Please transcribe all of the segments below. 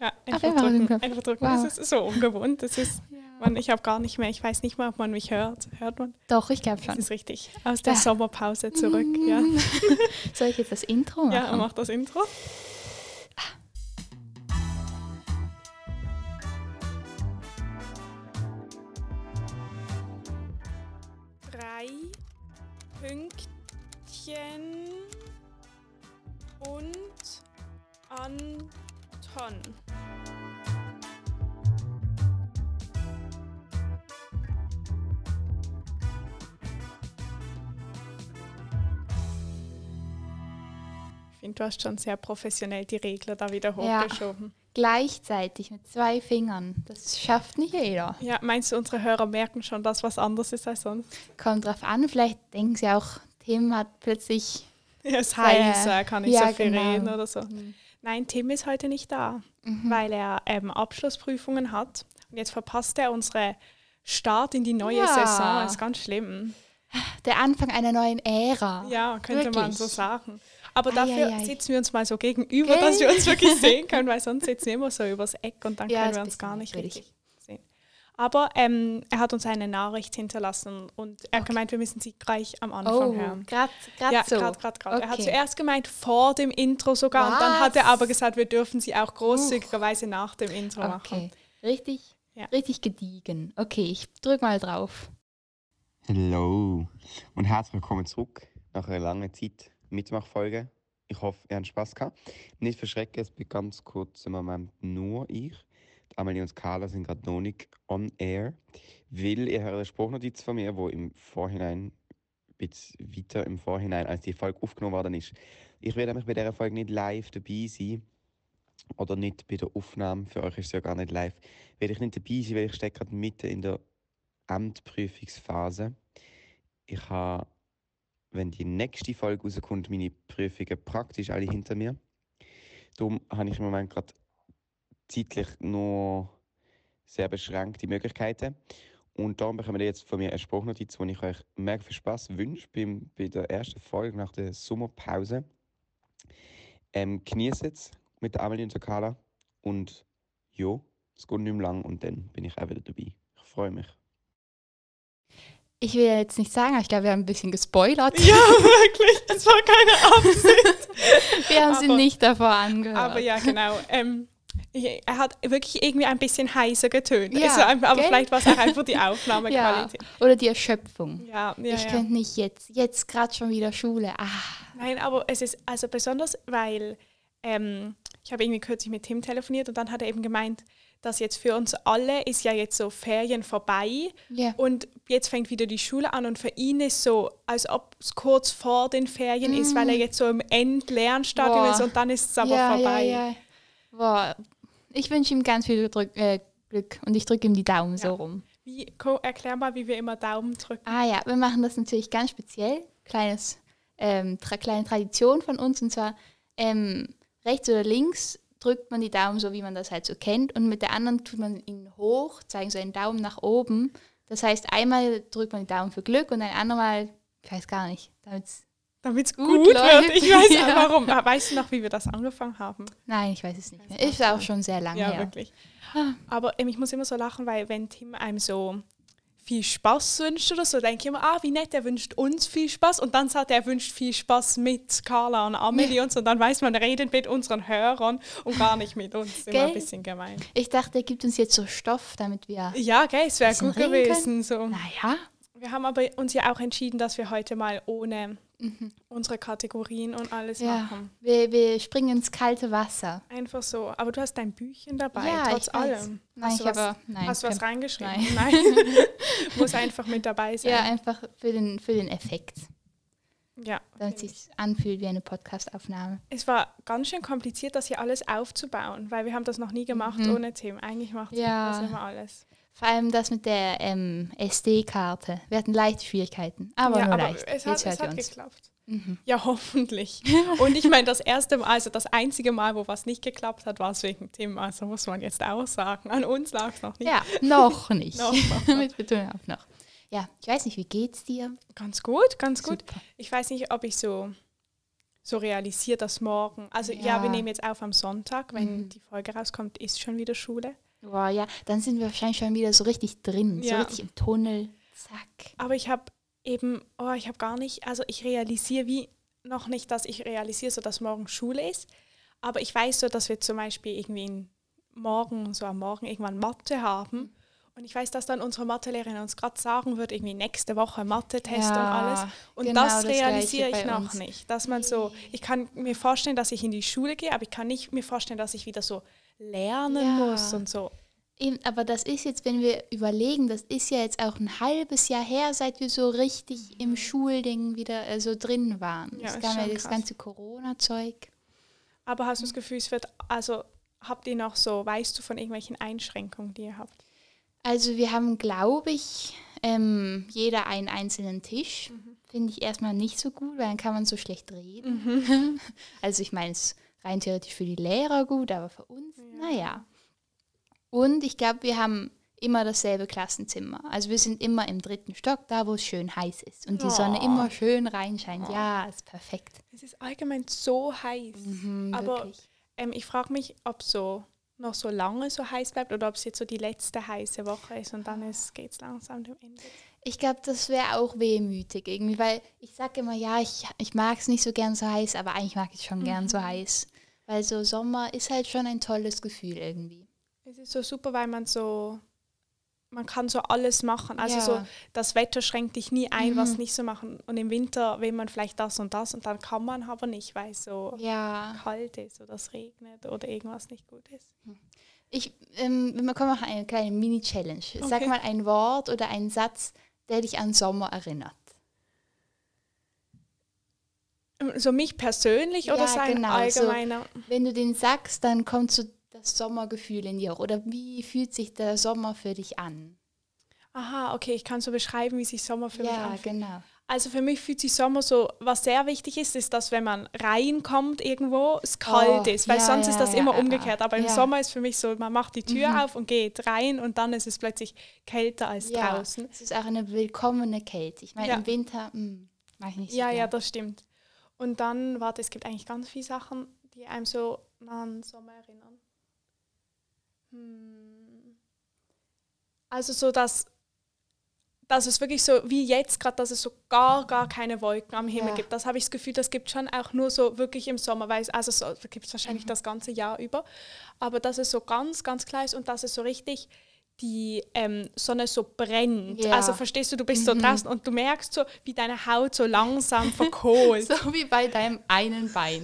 Ja, Ach, einfach einfach drücken. Einfach drücken. Wow. Das ist so ungewohnt. Das ist, man, ich habe gar nicht mehr, ich weiß nicht mal, ob man mich hört. Hört man? Doch, ich glaube Das schon. ist richtig. Aus der Ja. Sommerpause zurück. Ja, Soll ich jetzt das Intro machen? ja mach das Intro. Hast schon sehr professionell die Regler da wieder Ja. hochgeschoben. Gleichzeitig mit zwei Fingern. Das schafft nicht jeder. Ja. meinst du, unsere Hörer merken schon, dass was anders ist als sonst? Kommt drauf an, vielleicht denken sie auch, Tim hat plötzlich. Ja, es heiß, er kann nicht ja, so viel genau. reden oder so. Nein, Tim ist heute nicht da, Mhm. weil er ähm, Abschlussprüfungen hat. Und jetzt verpasst er unsere Start in die neue Ja. Saison. Das ist ganz schlimm. Der Anfang einer neuen Ära. Ja, könnte man so Wirklich? sagen. Aber Ei, dafür ei, ei. sitzen wir uns mal so gegenüber, Gell? dass wir uns wirklich sehen können, weil sonst sitzen wir immer so übers Eck und dann Ja, können wir uns gar nicht richtig sehen. Aber ähm, er hat uns eine Nachricht hinterlassen und er hat Okay. gemeint, wir müssen sie gleich am Anfang Oh, hören. gerade Ja, so. gerade, gerade, gerade. Er hat Okay. zuerst gemeint vor dem Intro sogar und dann hat er Was? aber gesagt, wir dürfen sie auch großzügigerweise nach dem Intro machen. Okay, richtig, Ja. richtig gediegen. Okay, ich drück mal drauf. Hallo und herzlich willkommen zurück nach einer langen Zeit Mitmachfolge. Ich hoffe, ihr habt Spaß gehabt. Nicht verschrecken, es bin ganz kurz im Moment nur ich. Amelie und Carla sind gerade noch nicht on air, weil ihr hört eine Spruchnotiz von mir, wo im Vorhinein, ein bisschen weiter im Vorhinein, als die Folge aufgenommen worden ist. Ich werde nämlich bei dieser Folge nicht live dabei sein oder nicht bei der Aufnahme. Für euch ist es ja gar nicht live. Werde ich nicht dabei sein, weil ich stecke gerade mitten in der Amtprüfungsphase. Ich habe, wenn die nächste Folge rauskommt, meine Prüfungen praktisch alle hinter mir. Darum habe ich im Moment gerade zeitlich nur sehr beschränkte Möglichkeiten. Und darum bekommt ihr jetzt von mir eine Spruchnotiz, wo ich euch mega viel Spaß wünsche beim, bei der ersten Folge nach der Sommerpause. Ähm, genießt es mit der Amelie und der Carla. Und ja, es geht nicht mehr lang und dann bin ich auch wieder dabei. Ich freue mich. Ich will jetzt nicht sagen, aber ich glaube, wir haben ein bisschen gespoilert. Ja, wirklich. Es war keine Absicht. Wir haben sie Aber- nicht davor angehört. Aber ja, genau. Ähm, er hat wirklich irgendwie ein bisschen heißer getönt. Ja, also, einfach- aber gell? vielleicht war es auch einfach die ja. Aufnahmequalität. Oder die Erschöpfung. Ja, ja, ich ja. könnte nicht jetzt, jetzt gerade schon wieder Schule. Ah, Nein, aber es ist also besonders, weil ähm, ich habe irgendwie kürzlich mit Tim telefoniert und dann hat er eben gemeint, dass jetzt für uns alle ist ja jetzt so Ferien vorbei ja. und jetzt fängt wieder die Schule an und für ihn ist so, als ob es kurz vor den Ferien ist, weil er jetzt so im Endlernstadium Mm. Ist und dann ist es aber ja, vorbei. Ja, ja. Boah, ich wünsche ihm ganz viel Drück, äh, Glück und ich drücke ihm die Daumen so rum. Wie, erklär mal, wie wir immer Daumen drücken. Ah ja, wir machen das natürlich ganz speziell. Kleines, ähm, tra kleine Tradition von uns und zwar ähm, rechts oder links drückt man die Daumen so, wie man das halt so kennt und mit der anderen tut man ihn hoch, zeigen so einen Daumen nach oben. Das heißt, einmal drückt man die Daumen für Glück und ein andermal, ich weiß gar nicht, Damit es Gut gut, wird. läuft. Ich weiß Ja. warum. Ah, Weißt du noch, wie wir das angefangen haben? Nein, ich weiß es nicht mehr. Ist auch schon sehr lange Ja, her. wirklich. Ah. Aber ähm, ich muss immer so lachen, weil wenn Tim einem so viel Spaß wünscht oder so, denke ich immer, ah, wie nett, er wünscht uns viel Spaß. Und dann sagt er, er wünscht viel Spaß mit Carla und Amelie und so. Und dann weiß man, er redet mit unseren Hörern und gar nicht mit uns. Immer ein bisschen gemein. Ich dachte, er gibt uns jetzt so Stoff, damit wir. Ja, gell, es wäre gut gewesen. So. Naja. Wir haben aber uns ja auch entschieden, dass wir heute mal ohne unsere Kategorien und alles Mhm. Ja. machen. Wir, wir springen ins kalte Wasser. Einfach so. Aber du hast dein Büchchen dabei, Ja, trotz allem. Nein, hast ich du was, habe- nein, hast du was reingeschrieben? nein. Nein. Muss einfach mit dabei sein. Ja, einfach für den, für den Effekt. ja Damit finde es sich anfühlt wie eine Podcastaufnahme. Es war ganz schön kompliziert, das hier alles aufzubauen, weil wir haben das noch nie gemacht ohne Tim. Eigentlich macht Mhm. Ja. das immer alles. Vor allem das mit der ähm, SD-Karte. Wir hatten leichte Schwierigkeiten, aber ja, nur aber leicht. es Jetzt hat, es hört ihr hat geklappt. Mhm. Ja, hoffentlich. Und ich meine, das erste Mal, also das einzige Mal, wo was nicht geklappt hat, war es wegen Tim. Also muss man jetzt auch sagen. An uns lag es noch nicht. Ja, noch nicht. Noch, noch, noch. mit Betonung auf noch. Ja, ich weiß nicht, wie geht's dir? Ganz gut, ganz gut. Super. Ich weiß nicht, ob ich so, so realisiert, dass morgen, also ja, Ja. wir nehmen jetzt auf am Sonntag, wenn Mhm. die Folge rauskommt, ist schon wieder Schule. Boah, ja, dann sind wir wahrscheinlich schon wieder so richtig drin, so Ja. richtig im Tunnel. Zack. Aber ich habe eben, oh, ich habe gar nicht, also ich realisiere wie noch nicht, dass ich realisiere, so dass morgen Schule ist. Aber ich weiß so, dass wir zum Beispiel irgendwie in morgen, so am Morgen irgendwann Mathe haben. Und ich weiß, dass dann unsere Mathelehrerin uns gerade sagen wird, irgendwie nächste Woche Mathe-Test und alles. Und genau das das realisiere ich noch uns. nicht. Dass man so, ich kann mir vorstellen, dass ich in die Schule gehe, aber ich kann nicht mir vorstellen, dass ich wieder so lernen Ja. muss und so. Eben, aber das ist jetzt, wenn wir überlegen, das ist ja jetzt auch ein halbes Jahr her, seit wir so richtig im Schulding wieder äh, so drin waren. Ja, es ist kam ja das krass. ganze Corona-Zeug. Aber hast du das Gefühl, es wird, also habt ihr noch so, weißt du von irgendwelchen Einschränkungen, die ihr habt? Also wir haben, glaube ich, ähm, jeder einen einzelnen Tisch. Finde ich erstmal nicht so gut, weil dann kann man so schlecht reden. also ich meine, es rein theoretisch für die Lehrer gut, aber für uns, naja. Und ich glaube, wir haben immer dasselbe Klassenzimmer. Also wir sind immer im dritten Stock, da wo es schön heiß ist und die Sonne Oh. immer schön reinscheint. Ja, ist perfekt. Es ist allgemein so heiß. Mhm, Aber ähm, ich frage mich, ob so noch so lange so heiß bleibt oder ob es jetzt so die letzte heiße Woche ist und dann geht es langsam dem Ende. Ich glaube, das wäre auch wehmütig irgendwie, weil ich sage immer, ja, ich, ich mag es nicht so gern so heiß, aber eigentlich mag ich schon gern so heiß. Weil so Sommer ist halt schon ein tolles Gefühl irgendwie. Es ist so super, weil man so, man kann so alles machen. Also Ja. so, das Wetter schränkt dich nie ein, was Mhm. nicht so machen. Und im Winter will man vielleicht das und das und dann kann man aber nicht, weil es so Ja. kalt ist oder es regnet oder irgendwas nicht gut ist. Ich, ähm, wir kommen noch eine kleine Mini-Challenge. Sag Okay. mal ein Wort oder einen Satz, der dich an Sommer erinnert. So mich persönlich oder Ja, so ein genau, so- allgemeiner? Wenn du den sagst, dann kommt so das Sommergefühl in dir. hoch. Oder wie fühlt sich der Sommer für dich an? Aha, okay, ich kann so beschreiben, wie sich Sommer für mich ja, anfühlt. genau. Also für mich fühlt sich Sommer so, was sehr wichtig ist, ist, dass wenn man reinkommt irgendwo, es kalt Oh, ist, weil ja, sonst ja, ist das ja, immer ja, umgekehrt. Aber im ja. Sommer ist für mich so, man macht die Tür Mhm. auf und geht rein und dann ist es plötzlich kälter als Ja, draußen. es ist auch eine willkommene Kälte. Ich meine, Ja. im Winter hm, mag ich nicht so Ja, ja, gern. das stimmt. Und dann, warte, es gibt eigentlich ganz viele Sachen, die einem so an Sommer erinnern. Hm. Also so, dass, dass es wirklich so, wie jetzt gerade, dass es so gar, gar keine Wolken am Himmel Ja. gibt. Das habe ich das Gefühl, das gibt schon auch nur so wirklich im Sommer, weil es, also so, gibt es Mhm. wahrscheinlich das ganze Jahr über. Aber dass es so ganz, ganz klar ist und dass es so richtig die ähm, Sonne so brennt. Ja. Also verstehst du, du bist so Mhm. draußen und du merkst so, wie deine Haut so langsam verkohlt. So wie bei deinem einen Bein.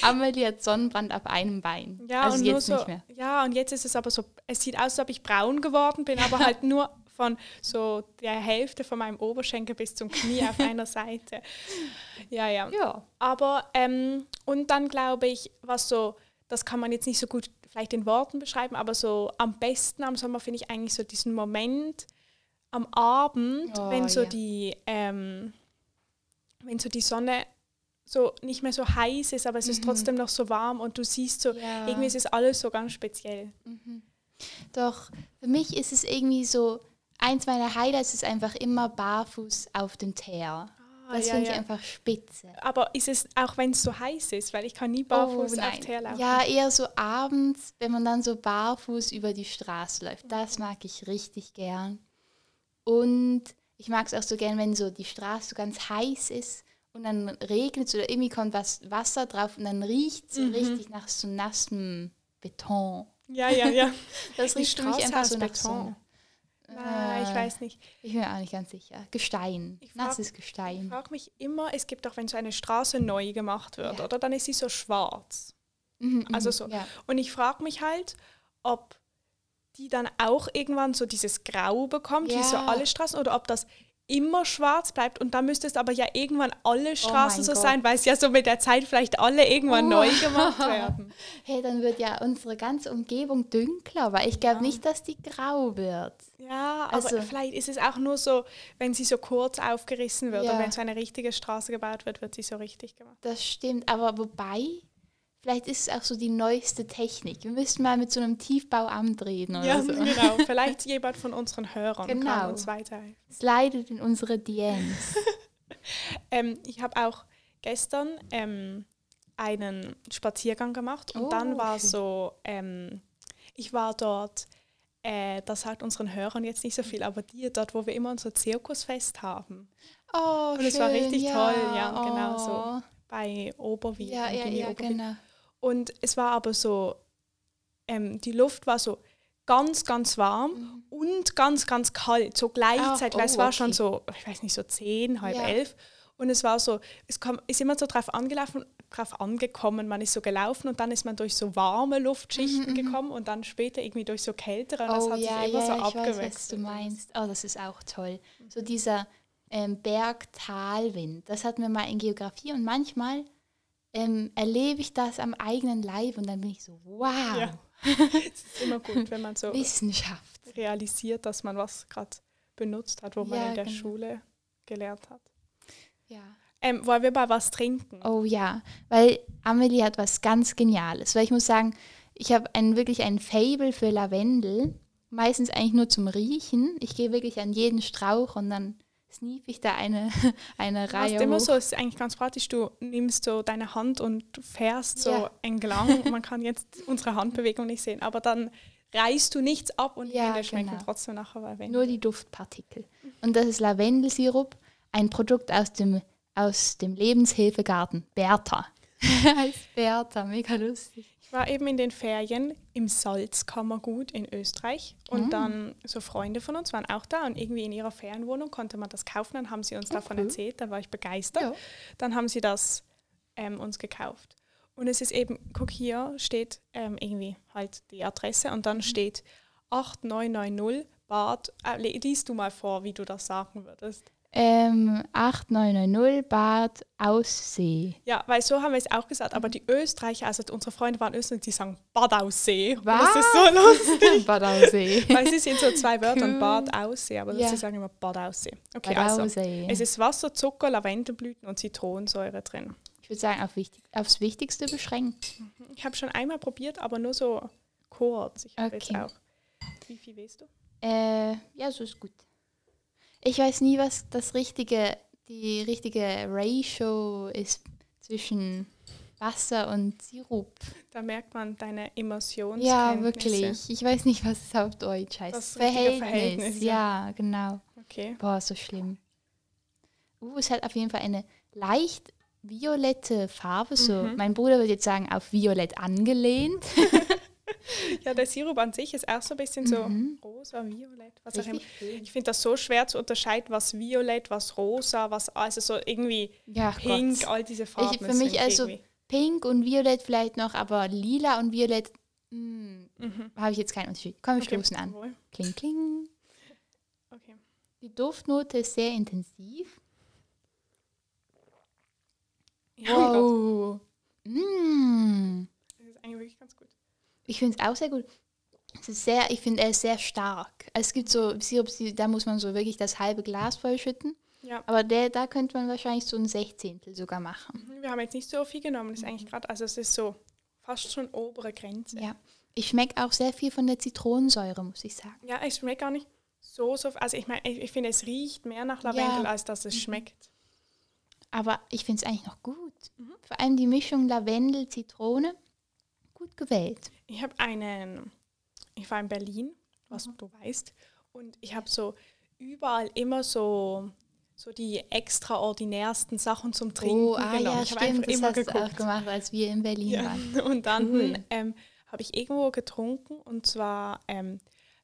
Amelie hat Sonnenbrand auf einem Bein. Ja, also und jetzt nur nicht so, mehr. Ja, und jetzt ist es aber so, es sieht aus, als ob ich braun geworden bin, aber halt nur von so der Hälfte von meinem Oberschenkel bis zum Knie auf einer Seite. Ja, ja. Ja. Aber, ähm, und dann glaube ich, was so, das kann man jetzt nicht so gut vielleicht in Worten beschreiben, aber so am besten am Sommer finde ich eigentlich so diesen Moment am Abend, Oh, wenn so ja. die, ähm, wenn so die Sonne so nicht mehr so heiß ist, aber es ist trotzdem noch so warm und du siehst so, Mhm. Ja. irgendwie ist es alles so ganz speziell. Doch, für mich ist es irgendwie so, eins meiner Highlights ist einfach immer barfuß auf dem Teer. Das Ah, ja, finde ja. ich einfach spitze. Aber ist es auch, wenn es so heiß ist, weil ich kann nie barfuß auf Teer laufen. Oh, Ja, eher so abends, wenn man dann so barfuß über die Straße läuft. Das mag ich richtig gern. Und ich mag es auch so gern, wenn so die Straße so ganz heiß ist und dann regnet es oder irgendwie kommt was Wasser drauf und dann riecht es so Mhm. richtig nach so nassem Beton. ja, ja. ja. Das riecht für mich einfach so nach Beton. Sonne. Nein, ich weiß nicht. Ich bin mir auch nicht ganz sicher. Gestein. Ich frag- Nasses Ich Gestein. frage mich immer, es gibt auch, wenn so eine Straße neu gemacht wird, Ja. oder? Dann ist sie so schwarz. Mhm, Also mhm, so. Ja. Und ich frage mich halt, ob die dann auch irgendwann so dieses Grau bekommt, wie so Ja. alle Straßen, oder ob das immer schwarz bleibt. Und dann müsste es aber ja irgendwann alle Straßen Oh so Gott. sein, weil es ja so mit der Zeit vielleicht alle irgendwann Oh. neu gemacht werden. Hey, dann wird ja unsere ganze Umgebung dünkler, weil ich glaube nicht, dass die grau wird. Ja, aber Also- vielleicht ist es auch nur so, wenn sie so kurz aufgerissen wird Ja. und wenn so eine richtige Straße gebaut wird, wird sie so richtig gemacht. Das stimmt, aber wobei, vielleicht ist es auch so die neueste Technik. Wir müssten mal mit so einem Tiefbauamt reden oder Ja, so. genau. Vielleicht jemand von unseren Hörern kann Genau. uns weiterhelfen. Slidet in unsere DMs. Ähm, ich habe auch gestern ähm, einen Spaziergang gemacht und Oh, dann war schön. so, ähm, ich war dort, äh, das sagt unseren Hörern jetzt nicht so viel, aber die dort, wo wir immer unser Zirkusfest haben, Oh, Und es war richtig schön, toll, ja, genau so. Oh. bei Oberwil. Ja, ja, ja, genau. Und es war aber so, ähm, die Luft war so ganz, ganz warm und ganz, ganz kalt, so gleichzeitig. Ah, weil es oh, war schon okay. so, ich weiß nicht, so zehn, halb Ja. elf. Und es war so, es kam, ist immer so drauf angelaufen, drauf angekommen, man ist so gelaufen und dann ist man durch so warme Luftschichten gekommen und dann später irgendwie durch so kältere und das Mhm, Oh hat ja, sich immer ja, so ich weiß, abgewechselt. was du meinst. Oh, das ist auch toll. So dieser ähm, Bergtalwind, das hatten wir mal in Geografie und manchmal ähm, erlebe ich das am eigenen Leib und dann bin ich so, wow, Ja. Es ist immer gut, wenn man so Wissenschaft. realisiert, dass man was gerade benutzt hat, wo man Ja, in der genau. Schule gelernt hat. Ja. Ähm, wollen wir mal was trinken? Oh ja, weil Amelie hat was ganz Geniales. Weil ich muss sagen, ich habe ein, wirklich ein Fable für Lavendel. Meistens eigentlich nur zum Riechen. Ich gehe wirklich an jeden Strauch und dann sneef ich da eine, eine Du Reihe immer hoch. so, es ist eigentlich ganz praktisch, du nimmst so deine Hand und du fährst so Ja. entlang. Man kann jetzt unsere Handbewegung nicht sehen, aber dann reißt du nichts ab und die Ja, Hände schmecken genau. trotzdem nachher Lavendel. Nur die Duftpartikel. Und das ist Lavendelsirup, ein Produkt aus dem, aus dem Lebenshilfegarten Bertha. heißt Bertha, mega lustig. Ich war eben in den Ferien im Salzkammergut in Österreich und Mm. dann so Freunde von uns waren auch da und irgendwie in ihrer Ferienwohnung konnte man das kaufen. Dann haben sie uns davon cool. erzählt, da war ich begeistert. Ja. Dann haben sie das ähm, uns gekauft. Und es ist eben, guck hier, steht ähm, irgendwie halt die Adresse und Mhm. dann steht 8990 Bad. Äh, liest du mal vor, wie du das sagen würdest. Ähm, 8990 Bad Aussee. Ja, weil so haben wir es auch gesagt, Mhm. aber die Österreicher, also unsere Freunde waren Österreicher, die sagen Bad Aussee. Was? Das ist so lustig. Bad Aussee. Weil sie sind so zwei Wörter Cool. Bad Aussee, aber Ja. sie sagen immer Bad Aussee. Okay, Bad also Aussee. es ist Wasser, Zucker, Lavendelblüten und Zitronensäure drin. ich würde sagen, auf wichtig, aufs Wichtigste beschränkt. Ich habe schon einmal probiert, aber nur so kurz. Ich habe Okay. jetzt auch. Wie viel weißt du? Äh, ja, so ist gut. Ich weiß nie, was das richtige, die richtige Ratio ist zwischen Wasser und Sirup. Da merkt man deine Immersions. Ja, wirklich. Ich weiß nicht, was es auf Deutsch heißt. Das richtige Verhältnis, ja. ja, genau. Okay. Boah, so schlimm. Uh, es hat auf jeden Fall eine leicht violette Farbe. So, Mhm. mein Bruder würde jetzt sagen, auf violett angelehnt. Ja, der Sirup an sich ist auch so ein bisschen so Mhm. rosa, violett, was auch immer. Ich finde das so schwer zu unterscheiden, was violett, was rosa, was also so irgendwie Ja, pink, Gott. all diese Farben. Ich, für mich also irgendwie- pink und violett vielleicht noch, aber lila und violett Mhm. habe ich jetzt keinen Unterschied. Komm, wir Okay, stoßen an. wohl. Kling, kling. Okay. Die Duftnote ist sehr intensiv. Ja, oh. Wow. Mm. Das ist eigentlich wirklich ganz gut. Ich finde es auch sehr gut. Es ist sehr, ich finde, er ist sehr stark. Es gibt so Sirup, da muss man so wirklich das halbe Glas vollschütten. Ja. Aber der, da könnte man wahrscheinlich so ein Sechzehntel sogar machen. Wir haben jetzt nicht so viel genommen, das ist eigentlich gerade, also es ist so fast schon obere Grenze. Ja. Ich schmecke auch sehr viel von der Zitronensäure, muss ich sagen. Ja, es schmeckt gar nicht so, so, also ich meine, ich, ich finde, es riecht mehr nach Lavendel, Ja. als dass es schmeckt. Aber ich finde es eigentlich noch gut. Mhm. Vor allem die Mischung Lavendel, Zitrone. Gut gewählt. Ich habe einen, ich war in Berlin, was Mhm. du weißt, und ich habe so überall immer so, so die extraordinärsten Sachen zum Trinken oh, ah genommen. ja, ich habe einfach Das immer hast du auch geguckt. gemacht, als wir in Berlin Ja. waren. Und dann Cool. ähm, habe ich irgendwo getrunken und zwar ähm,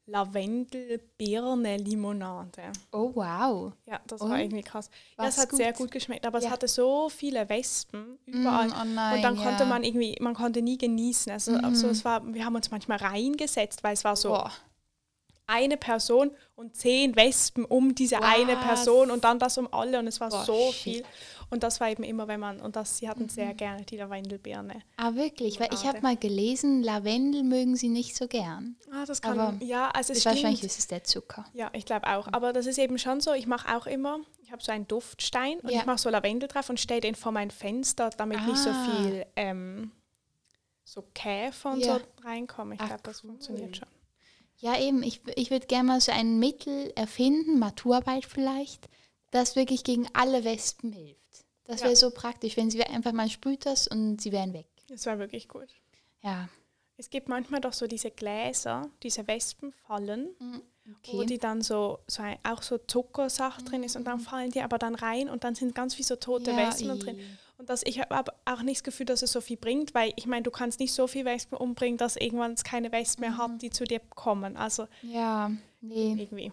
Lavendel-Birne-Limonade. Oh, wow. Ja, das Und? war irgendwie krass. Ja, es hat sehr gut? gut geschmeckt, aber Ja. es hatte so viele Wespen überall. Mm, oh nein, und dann konnte ja. man irgendwie, man konnte nie genießen. Also, also es war, wir haben uns manchmal reingesetzt, weil es war so Boah. eine Person und zehn Wespen um diese eine Was? Person und dann das um alle und es war Boah, so shit. viel. Und das war eben immer, wenn man, und das, sie hatten sehr gerne die Lavendelbirne. Ah, wirklich? Weil ich habe mal gelesen, Lavendel mögen sie nicht so gern. Ah, das kann, Aber ja, also es Ist wahrscheinlich ist es der Zucker. Ja, ich glaube auch. Aber das ist eben schon so, ich mache auch immer, ich habe so einen Duftstein und Ja. ich mache so Lavendel drauf und stelle den vor mein Fenster, damit nicht so Ah. viel ähm, so Käfer und Ja. so reinkommen. Ich Ah, glaube, das cool. funktioniert schon. Ja, eben. Ich, ich würde gerne mal so ein Mittel erfinden, Maturarbeit vielleicht, das wirklich gegen alle Wespen hilft. Das Ja. wäre so praktisch, wenn sie einfach mal sprüht das und sie wären weg. Das war wirklich gut. Ja. Es gibt manchmal doch so diese Gläser, diese Wespenfallen, wo Okay. die dann so, so ein, auch so Zuckersache drin ist und dann fallen die aber dann rein und dann sind ganz wie so tote Mhm. Ja, Wespen drin. Und das, ich habe aber auch nicht das Gefühl, dass es so viel bringt, weil ich meine, du kannst nicht so viel Wespen umbringen, dass irgendwann es keine Wespen mehr Mhm. hat, die zu dir kommen. Also Ja, nee. irgendwie.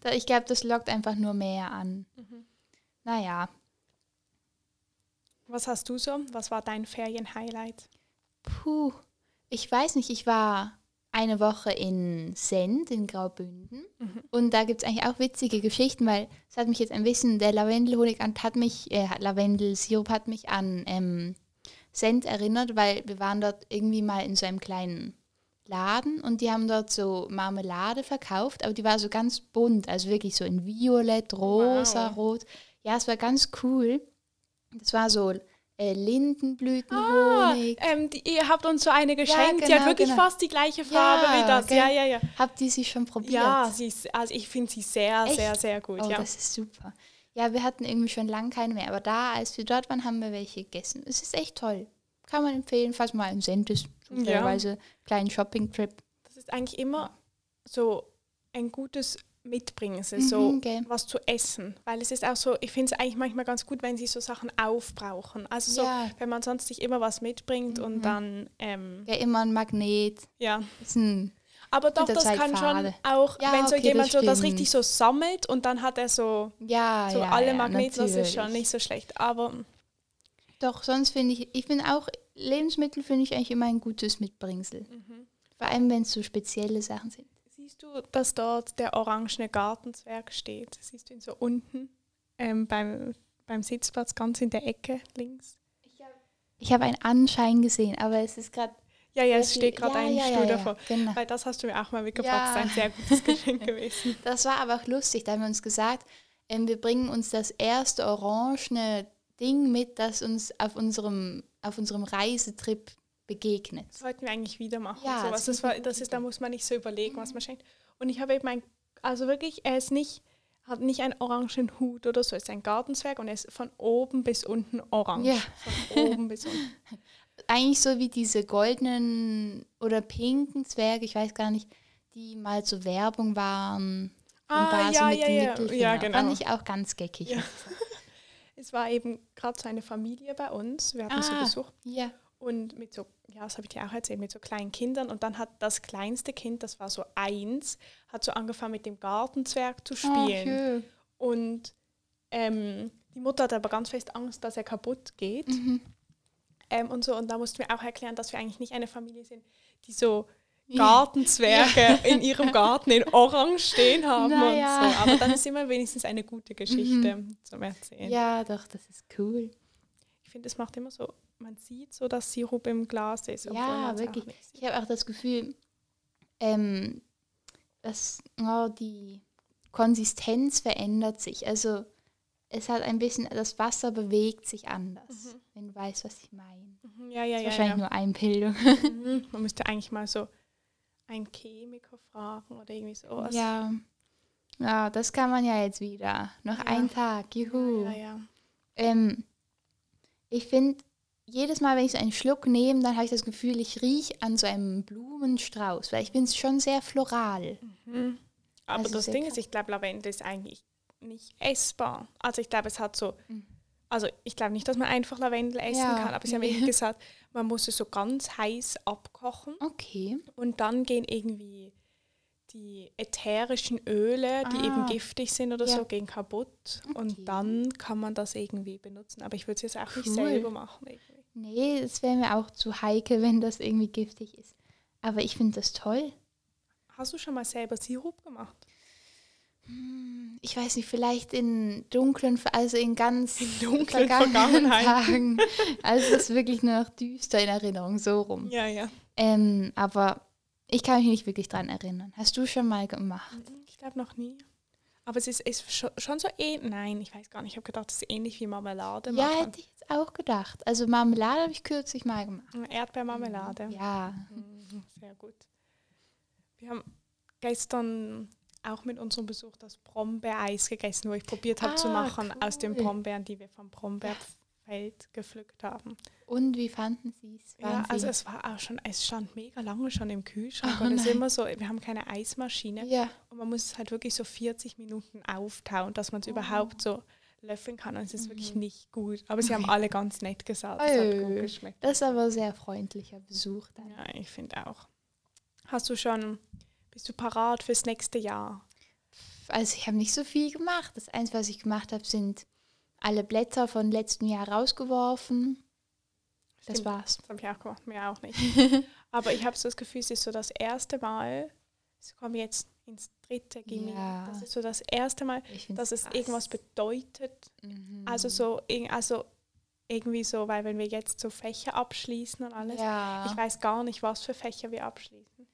Da, ich glaube, das lockt einfach nur mehr an. Mhm. Naja, Was hast du so? Was war dein Ferien-Highlight? puh. Ich weiß nicht, ich war eine Woche in Send in Graubünden Mhm. und da gibt es eigentlich auch witzige Geschichten, weil es hat mich jetzt ein bisschen, der Lavendelhonig hat mich, äh, Lavendelsirup hat mich an ähm, Send erinnert, weil wir waren dort irgendwie mal in so einem kleinen Laden und die haben dort so Marmelade verkauft, aber die war so ganz bunt, also wirklich so in Violett, Rosa, Wow. Rot. Ja, es war ganz cool. Das war so äh, Ah, Lindenblütenhonig. ähm, die, ihr habt uns so eine geschenkt. die hat genau, wirklich genau. fast die gleiche Farbe Ja, wie das. gell? Ja, ja, ja. Habt ihr sie schon probiert? Ja, sie ist, also ich finde sie sehr, Echt? sehr, sehr gut. Oh, ja. das ist super. Ja, wir hatten irgendwie schon lange keine mehr, aber da, als wir dort waren, haben wir welche gegessen. Es ist echt toll. Kann man empfehlen, falls man ein Cent ist. Zufälligerweise kleinen Shopping-Trip. Das ist eigentlich immer so ein gutes Mitbringsel, so Mhm, gell. was zu essen. Weil es ist auch so, ich finde es eigentlich manchmal ganz gut, wenn sie so Sachen aufbrauchen. Also so, Ja. wenn man sonst nicht immer was mitbringt Mhm. und dann, ähm, Ja, immer ein Magnet. ja. Aber doch, das Zeit kann schon fade. auch, Ja, wenn so okay, jemand das so das richtig so sammelt und dann hat er so, ja, so ja, alle ja, Magneten, das ist schon nicht so schlecht. Aber Doch, sonst finde ich, ich finde auch, Lebensmittel finde ich eigentlich immer ein gutes Mitbringsel. Mhm. Vor allem, wenn es so spezielle Sachen sind. Siehst du, dass dort der orangene Gartenzwerg steht? Siehst du ihn so unten ähm, beim, beim Sitzplatz ganz in der Ecke links? Ich habe einen Anschein gesehen, aber es ist gerade. Ja, ja, es steht gerade ja, ein ja, Stuhl ja, davor. Genau. Weil das hast du mir auch mal mitgebracht. Das ist ein sehr gutes Geschenk gewesen. Das war aber auch lustig. Da haben wir uns gesagt, ähm, wir bringen uns das erste orangene Ding mit, das uns auf unserem, auf unserem Reisetrip begegnet. Das sollten wir eigentlich wieder machen. Ja, sowas. das war, das ist, da muss man nicht so überlegen, was man schenkt. Und ich habe eben ein, also wirklich, er ist nicht, hat nicht einen orangen Hut oder so, er ist ein Gartenzwerg und er ist von oben bis unten orange. Ja. Von oben bis unten. Eigentlich so wie diese goldenen oder pinken Zwerge, ich weiß gar nicht, die mal zur Werbung waren. Und Ah, so ja, mit ja, dem ja. Mittelfinger. Ja, genau. Fand ich auch ganz geckig. Ja. Es war eben gerade so eine Familie bei uns. Wir hatten so Ah. Besuch. ja. Und mit so, ja, das habe ich dir auch erzählt, mit so kleinen Kindern. Und dann hat das kleinste Kind, das war so eins, hat so angefangen mit dem Gartenzwerg zu Oh, spielen. schön. und ähm, die Mutter hat aber ganz fest Angst, dass er kaputt geht. Mhm. Ähm, und so. Und da mussten wir auch erklären, dass wir eigentlich nicht eine Familie sind, die so Ja. Gartenzwerge in ihrem Garten in Orange stehen haben Naja. und so. Aber dann ist immer wenigstens eine gute Geschichte zum Erzählen. ja, doch, das ist cool. Ich finde, es macht immer so, man sieht so, dass Sirup im Glas ist. Ja, wirklich. Ich habe auch das Gefühl, ähm, dass oh, die Konsistenz verändert sich. Also es hat ein bisschen, das Wasser bewegt sich anders, wenn du weißt, was ich meine. Mhm, Ja, ja, ist ja. wahrscheinlich ja. nur Einbildung. Mhm. Man müsste eigentlich mal so einen Chemiker fragen oder irgendwie sowas. ja. ja, das kann man ja jetzt wieder. Noch Ja. ein Tag, juhu. ja, ja. Ähm, ich finde, jedes Mal, wenn ich so einen Schluck nehme, dann habe ich das Gefühl, ich rieche an so einem Blumenstrauß, weil ich bin schon sehr floral. Mhm. Aber Also das Ding krass. ist, ich glaube, Lavendel ist eigentlich nicht essbar. Also ich glaube, es hat so, Mhm. also ich glaube nicht, dass man einfach Lavendel essen Ja, kann, aber sie haben irgendwie gesagt, man muss es so ganz heiß abkochen Okay. und dann gehen irgendwie die ätherischen Öle, die eben Ah. giftig sind oder Ja. so, gehen kaputt Okay. und dann kann man das irgendwie benutzen. Aber ich würde es jetzt auch nicht Cool. selber machen. Irgendwie. Nee, das wäre mir auch zu heikel, wenn das irgendwie giftig ist. Aber ich finde das toll. Hast du schon mal selber Sirup gemacht? Hm, Ich weiß nicht, vielleicht in dunklen, also in ganz In dunklen vergangenen. Tagen. Also es ist wirklich nur noch düster in Erinnerung, so rum. Ja, ja. Ähm, aber ich kann mich nicht wirklich dran erinnern. Hast du schon mal gemacht? Ich glaube noch nie. Aber es ist, ist schon, so ähnlich. Nein, ich weiß gar nicht. Ich habe gedacht, es ist ähnlich wie Marmelade Ja, machen. hätte ich jetzt auch gedacht. Also Marmelade habe ich kürzlich mal gemacht. Erdbeermarmelade. Ja. Mhm, Sehr gut. Wir haben gestern auch mit unserem Besuch das Brombeereis gegessen, wo ich probiert habe zu Ah, machen aus den cool. Brombeeren, die wir vom Brombeer Feld gepflückt haben. Und wie fanden Sie es? Ja, also es war auch schon, es stand mega lange schon im Kühlschrank Oh und es ist immer so, wir haben keine Eismaschine ja. und man muss es halt wirklich so 40 Minuten auftauen, dass man es überhaupt so löffeln kann und es ist wirklich nicht gut. Aber sie haben alle ganz nett gesagt, es hat gut geschmeckt. Das ist aber sehr freundlicher Besuch dann. Ja, ich finde auch. Hast du schon, bist du parat fürs nächste Jahr? Also ich habe nicht so viel gemacht. Das Einzige, was ich gemacht habe, sind alle Blätter von letztem Jahr rausgeworfen. Das Stimmt. war's. Das habe ich auch gemacht, mir auch nicht. Aber ich habe so das Gefühl, es ist so das erste Mal, ich komme jetzt ins dritte Gimmi, Ja. das ist so das erste Mal, dass es krass. irgendwas bedeutet. Mhm. Also so, also irgendwie so, weil wenn wir jetzt so Fächer abschließen und alles, ja. ich weiß gar nicht, was für Fächer wir abschließen.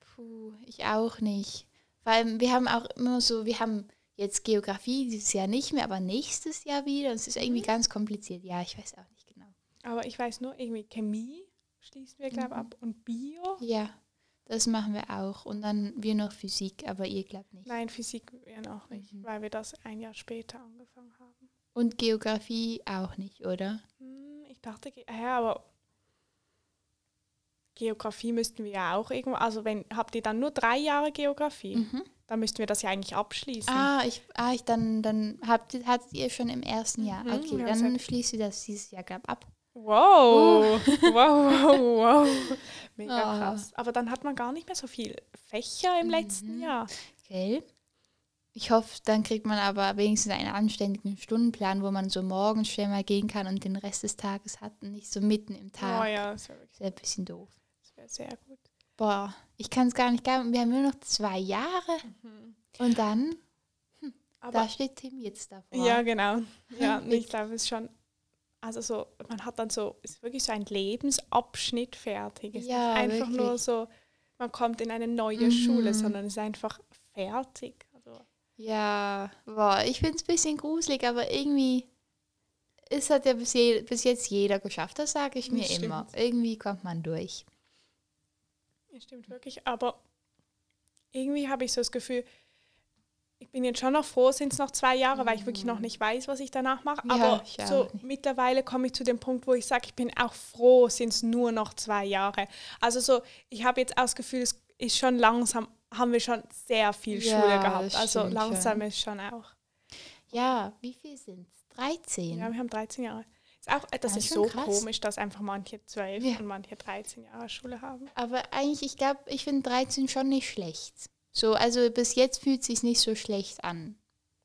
Puh, ich auch nicht. Allem, wir haben auch immer so, wir haben jetzt Geografie dieses Jahr nicht mehr, aber nächstes Jahr wieder. Es ist irgendwie ganz kompliziert. Ja, ich weiß auch nicht genau. Aber ich weiß nur, irgendwie Chemie schließen wir, glaube ich, Mhm. ab und Bio. Ja, das machen wir auch. Und dann wir noch Physik, aber ihr glaubt nicht. Nein, Physik wir noch nicht, Mhm. weil wir das ein Jahr später angefangen haben. Und Geografie auch nicht, oder? Hm, Ich dachte, ja, aber Geografie müssten wir ja auch irgendwo, also wenn, habt ihr dann nur drei Jahre Geografie? Mhm. Dann müssten wir das ja eigentlich abschließen. Ah, ich, ah, ich dann, dann habt ihr, hattet ihr schon im ersten Jahr. Mhm, Okay, dann schließt ihr das dieses Jahr, glaub ab. Wow, wow, wow, wow. Mega Ah. krass. Aber dann hat man gar nicht mehr so viel Fächer im letzten Mhm. Jahr. Gell? Ich hoffe, dann kriegt man aber wenigstens einen anständigen Stundenplan, wo man so morgens schnell mal gehen kann und den Rest des Tages hat und nicht so mitten im Tag. Oh ja, wirklich Das wäre ein bisschen doof. Sehr gut. Boah, ich kann es gar nicht glauben. Wir haben nur noch zwei Jahre und dann, Aber da steht Tim jetzt davor. Ja, genau. Ja, ich glaube, es ist schon, also so, man hat dann so, es ist wirklich so ein Lebensabschnitt fertig. Es Ja, ist nicht einfach nur wirklich. so, man kommt in eine neue Mhm. Schule, sondern es ist einfach fertig. Also, Ja, boah, ich finde es ein bisschen gruselig, aber irgendwie, es hat ja bis, je, bis jetzt jeder geschafft, das sage ich mir Das immer. Irgendwie kommt man durch. Das stimmt wirklich. Aber irgendwie habe ich so das Gefühl, ich bin jetzt schon noch froh, sind es noch zwei Jahre, weil ich wirklich noch nicht weiß, was ich danach mache. Ja, Aber so mittlerweile komme ich zu dem Punkt, wo ich sage, ich bin auch froh, sind es nur noch zwei Jahre. Also so, ich habe jetzt auch das Gefühl, es ist schon langsam, haben wir schon sehr viel Ja, Schule gehabt. das Also stimmt langsam schon. ist schon auch. Ja, wie viel sind es? 13? Ja, wir haben 13 Jahre. Ist auch, das Ja, ist schon so krass. komisch, dass einfach manche 12 Ja. und manche 13 Jahre Schule haben. Aber eigentlich, ich glaube, ich finde 13 schon nicht schlecht. So, also bis jetzt fühlt es sich nicht so schlecht an.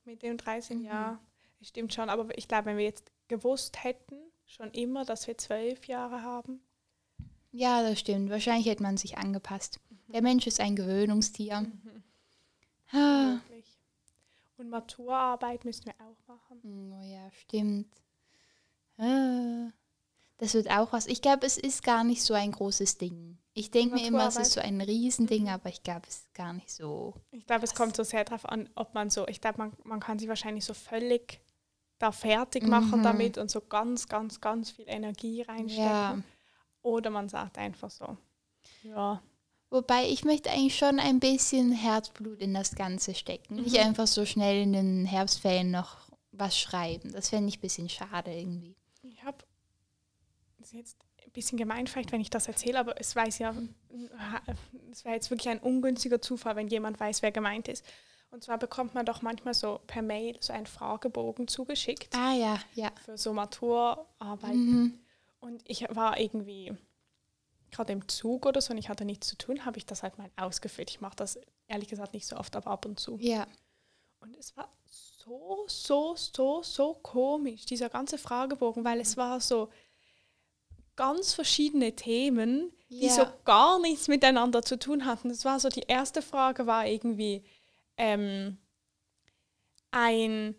Mit dem 13 Mhm. Jahr, das stimmt schon. Aber ich glaube, wenn wir jetzt gewusst hätten, schon immer, dass wir 12 Jahre haben. Ja, das stimmt. Wahrscheinlich hätte man sich angepasst. Mhm. Der Mensch ist ein Gewöhnungstier. Ah. Wirklich. Und Maturarbeit müssen wir auch machen. Oh ja, stimmt. Ah. Das wird auch was. Ich glaube, es ist gar nicht so ein großes Ding. Ich denke mir immer, es ist so ein Riesending, Mhm. aber ich glaube, es ist gar nicht so. Ich glaube, es kommt so sehr darauf an, ob man so, ich glaube, man, man kann sich wahrscheinlich so völlig da fertig machen Mhm. damit und so ganz, ganz, ganz viel Energie reinstecken. Ja. Oder man sagt einfach so, ja, Wobei ich möchte eigentlich schon ein bisschen Herzblut in das Ganze stecken. Nicht Mhm. einfach so schnell in den Herbstferien noch was schreiben. Das fände ich ein bisschen schade irgendwie. Ich habe, das ist jetzt ein bisschen gemein vielleicht, wenn ich das erzähle, aber es weiß ja, es wäre jetzt wirklich ein ungünstiger Zufall, wenn jemand weiß, wer gemeint ist. Und zwar bekommt man doch manchmal so per Mail so einen Fragebogen zugeschickt Ah ja, ja. für so Maturarbeit. Mhm. Und ich war irgendwie gerade im Zug oder so und ich hatte nichts zu tun, habe ich das halt mal ausgefüllt. Ich mache das ehrlich gesagt nicht so oft, aber ab und zu. Ja. Und es war so, so, so, so komisch, dieser ganze Fragebogen, weil es war so ganz verschiedene Themen, die Ja. so gar nichts miteinander zu tun hatten. Es war so, die erste Frage war irgendwie, ähm, ein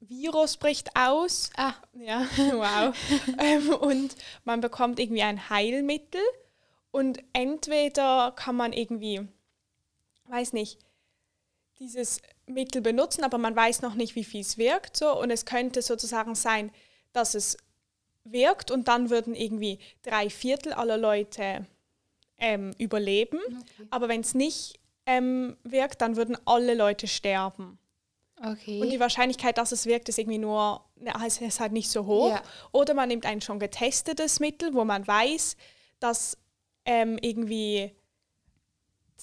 Virus bricht aus Ah, ja, wow. ähm, und man bekommt irgendwie ein Heilmittel und entweder kann man irgendwie, weiß nicht, dieses Mittel benutzen, aber man weiß noch nicht, wie viel es wirkt. So, und es könnte sozusagen sein, dass es wirkt und dann würden irgendwie drei Viertel aller Leute ähm, überleben. okay. Aber wenn es nicht ähm, wirkt, dann würden alle Leute sterben. Okay. Und die Wahrscheinlichkeit, dass es wirkt, ist irgendwie nur, also ist halt nicht so hoch. Ja. Oder man nimmt ein schon getestetes Mittel, wo man weiß, dass ähm, irgendwie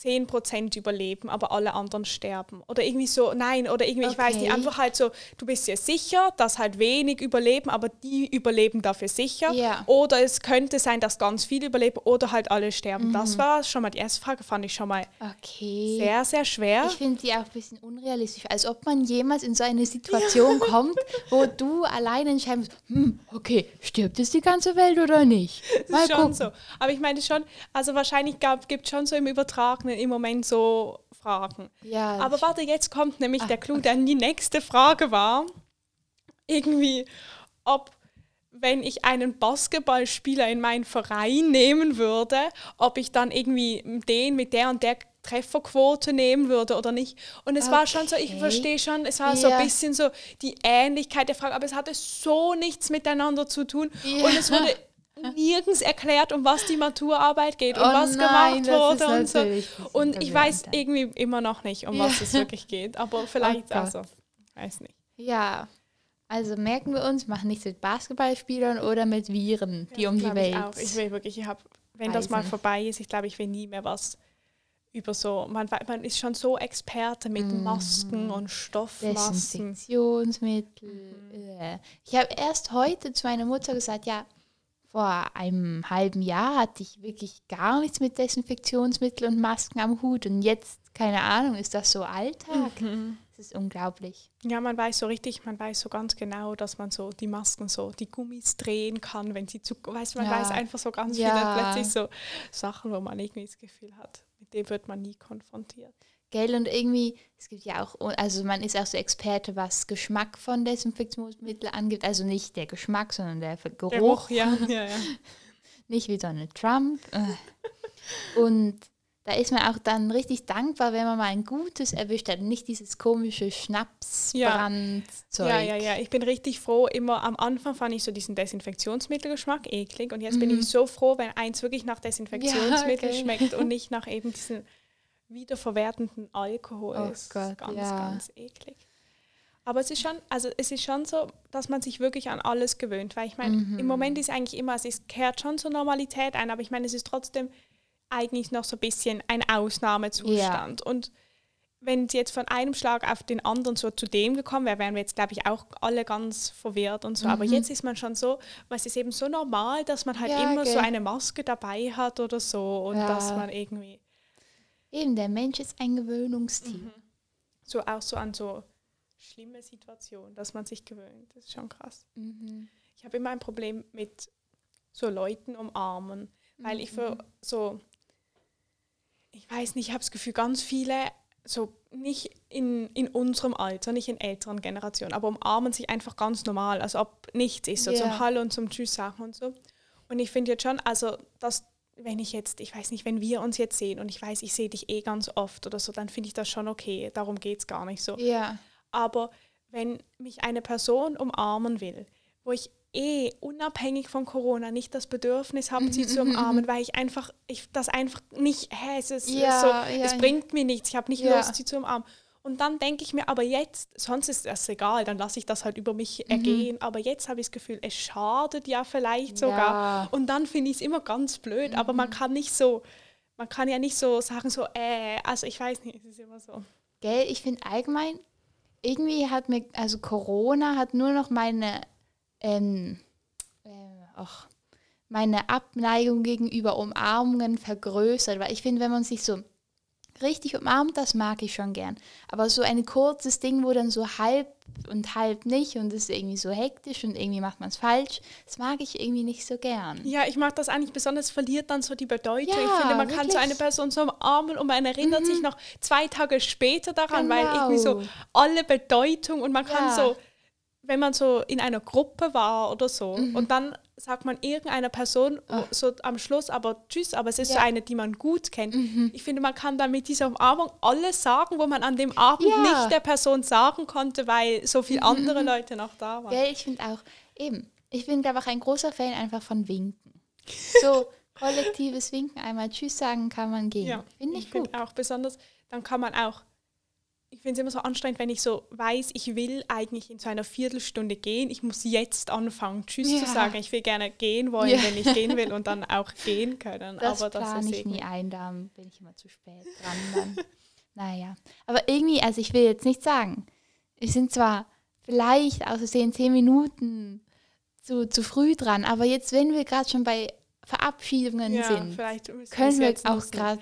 10% überleben, aber alle anderen sterben. Oder irgendwie so, nein, oder irgendwie, ich weiß nicht, Okay. einfach halt so, du bist dir sicher, dass halt wenig überleben, aber die überleben dafür sicher. Ja. Oder es könnte sein, dass ganz viele überleben oder halt alle sterben. Das Mhm. war schon mal die erste Frage, fand ich schon mal okay. sehr, sehr schwer. Ich finde die auch ein bisschen unrealistisch, als ob man jemals in so eine Situation kommt, wo du alleine entscheiden musst, hm, okay, stirbt jetzt die ganze Welt oder nicht? Das Mal ist schon gucken. so. Aber ich meine schon, also wahrscheinlich gibt es schon so im Übertragenen im Moment so Fragen. Ja, Aber warte, jetzt kommt nämlich Ah, der Clou, denn die nächste Frage war irgendwie, ob wenn ich einen Basketballspieler in meinen Verein nehmen würde, ob ich dann irgendwie den mit der und der Trefferquote nehmen würde oder nicht. Und es war schon so, ich Okay. verstehe schon, es war so Ja. ein bisschen so die Ähnlichkeit der Frage, aber es hatte so nichts miteinander zu tun. Ja. Und es wurde nirgends erklärt, um was die Maturarbeit geht und Oh was nein, gemacht wurde und so. Und ich weiß irgendwie immer noch nicht, um Ja. was es wirklich geht. Aber vielleicht, Gott. also, weiß nicht. ja, also merken wir uns, machen nichts mit Basketballspielern oder mit Viren, die um die Welt. Ich, auch. ich will wirklich, ich habe, wenn das mal vorbei ist, ich glaube, ich will nie mehr was über so, man, man ist schon so Experte mit Mhm. Masken und Stoffmasken. Desinfektionsmittel. äh. Ich habe erst heute zu meiner Mutter gesagt, ja, vor einem halben Jahr hatte ich wirklich gar nichts mit Desinfektionsmittel und Masken am Hut und jetzt, keine Ahnung, ist das so Alltag? Mhm. Das ist unglaublich. Ja, man weiß so richtig, man weiß so ganz genau, dass man so die Masken so, die Gummis drehen kann, wenn sie zu, weißt du, man Ja. weiß einfach so ganz Ja. viele plötzlich so Sachen, wo man irgendwie das Gefühl hat, mit dem wird man nie konfrontiert. Gell, und irgendwie, es gibt ja auch, also man ist auch so Experte, was Geschmack von Desinfektionsmitteln angeht. Also nicht der Geschmack, sondern der Geruch. Geruch, ja, ja, ja. Nicht wie Donald Trump. Äh. Und da ist man auch dann richtig dankbar, wenn man mal ein gutes erwischt hat nicht dieses komische Schnapsbrandzeug. Ja, ja, ja. Ich bin richtig froh. Immer am Anfang fand ich so diesen Desinfektionsmittelgeschmack eklig. Und jetzt bin ich so froh, wenn eins wirklich nach Desinfektionsmittel Mhm. okay. schmeckt und nicht nach eben diesen wiederverwertenden Alkohol. Oh ist Gott, ganz, ja. ganz eklig. Aber es ist schon, also es ist schon so, dass man sich wirklich an alles gewöhnt. Weil ich meine, Mhm. im Moment ist eigentlich immer, es ist, kehrt schon zur Normalität ein, aber ich meine, es ist trotzdem eigentlich noch so ein bisschen ein Ausnahmezustand. Und wenn es jetzt von einem Schlag auf den anderen so zu dem gekommen wäre, wären wir jetzt, glaube ich, auch alle ganz verwirrt und so. Aber Mhm. jetzt ist man schon so, weil es ist eben so normal, dass man halt Ja, immer so gell. eine Maske dabei hat oder so und Ja. dass man irgendwie Eben, der Mensch ist ein Gewöhnungstier. Mhm. so auch so an so schlimme Situationen, dass man sich gewöhnt. Das ist schon krass. Mhm. Ich habe immer ein Problem mit so Leuten umarmen, weil ich für so, ich weiß nicht, ich habe das Gefühl, ganz viele, so nicht in, in unserem Alter, nicht in älteren Generationen, aber umarmen sich einfach ganz normal, als ob nichts ist, so Ja. zum Hallo und zum Tschüss sagen und so. Und ich finde jetzt schon, also, dass, wenn ich jetzt, ich weiß nicht, wenn wir uns jetzt sehen und ich weiß, ich sehe dich eh ganz oft oder so, dann finde ich das schon okay, darum geht es gar nicht so. Ja. Aber wenn mich eine Person umarmen will, wo ich eh unabhängig von Corona nicht das Bedürfnis habe, sie zu umarmen, weil ich einfach, ich das einfach nicht, hä, es ist Ja, so, ja, es bringt mir nichts, ich habe nicht. Lust, sie zu umarmen. Und dann denke ich mir, aber jetzt, sonst ist das egal, dann lasse ich das halt über mich Mhm. ergehen. Aber jetzt habe ich das Gefühl, es schadet ja vielleicht sogar. Ja. Und dann finde ich es immer ganz blöd. Aber Mhm. man kann nicht so, man kann ja nicht so sagen, so, äh, also ich weiß nicht, es ist immer so. Gell, ich finde allgemein, irgendwie hat mir, also Corona hat nur noch meine, ähm, äh, ach, meine Abneigung gegenüber Umarmungen vergrößert, weil ich finde, wenn man sich so richtig umarmt, das mag ich schon gern. Aber so ein kurzes Ding, wo dann so halb und halb nicht und es ist irgendwie so hektisch und irgendwie macht man es falsch, das mag ich irgendwie nicht so gern. Ja, ich mag das eigentlich besonders, verliert dann so die Bedeutung. ich Ja, finde, man kann so wirklich. eine Person so umarmen und man erinnert sich noch zwei Tage später daran, weil Genau. irgendwie so alle Bedeutung und man kann Ja. so, wenn man so in einer Gruppe war oder so Mhm. und dann sagt man irgendeiner Person wo- so am Schluss aber tschüss, aber es ist so Ja. eine, die man gut kennt. Ich finde, man kann dann mit dieser Umarmung alles sagen, wo man an dem Abend Ja. nicht der Person sagen konnte, weil so viele andere Leute noch da waren. Gell, ich finde auch, eben, ich bin, glaube ich, ein großer Fan einfach von Winken. So kollektives Winken, einmal Tschüss sagen kann man gehen. Ja, Finde ich find gut. auch besonders, dann kann man auch ich finde es immer so anstrengend, wenn ich so weiß, ich will eigentlich in so einer Viertelstunde gehen. Ich muss jetzt anfangen, Tschüss Ja. zu sagen. Ich will gerne gehen wollen, Ja. wenn ich gehen will und dann auch gehen können. Das aber das plane ist ich nie ein, da bin ich immer zu spät dran dann. naja, aber irgendwie, also ich will jetzt nicht sagen, wir sind zwar vielleicht aus Versehen zehn Minuten zu, zu früh dran, aber jetzt, wenn wir gerade schon bei Verabschiedungen ja, sind, können wir jetzt auch gerade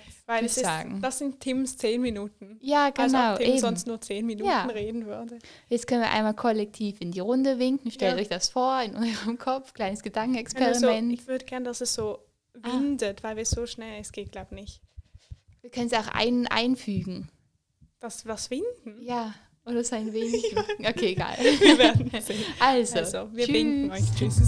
sagen. das sind Tims zehn Minuten. Ja, Also genau, ob Tim eben. sonst nur zehn Minuten Ja. reden würde. Jetzt können wir einmal kollektiv in die Runde winken. Stellt Ja. euch das vor in eurem Kopf, kleines Also, Gedankenexperiment. ich würde gerne, dass es so Ah. windet, weil wir so schnell, es geht glaube nicht. wir können es auch ein, einfügen. Das was winden? Ja, oder so ein wenig. Okay, egal. Wir werden sehen. Also, Also, wir tschüss. winken euch. Tschüss.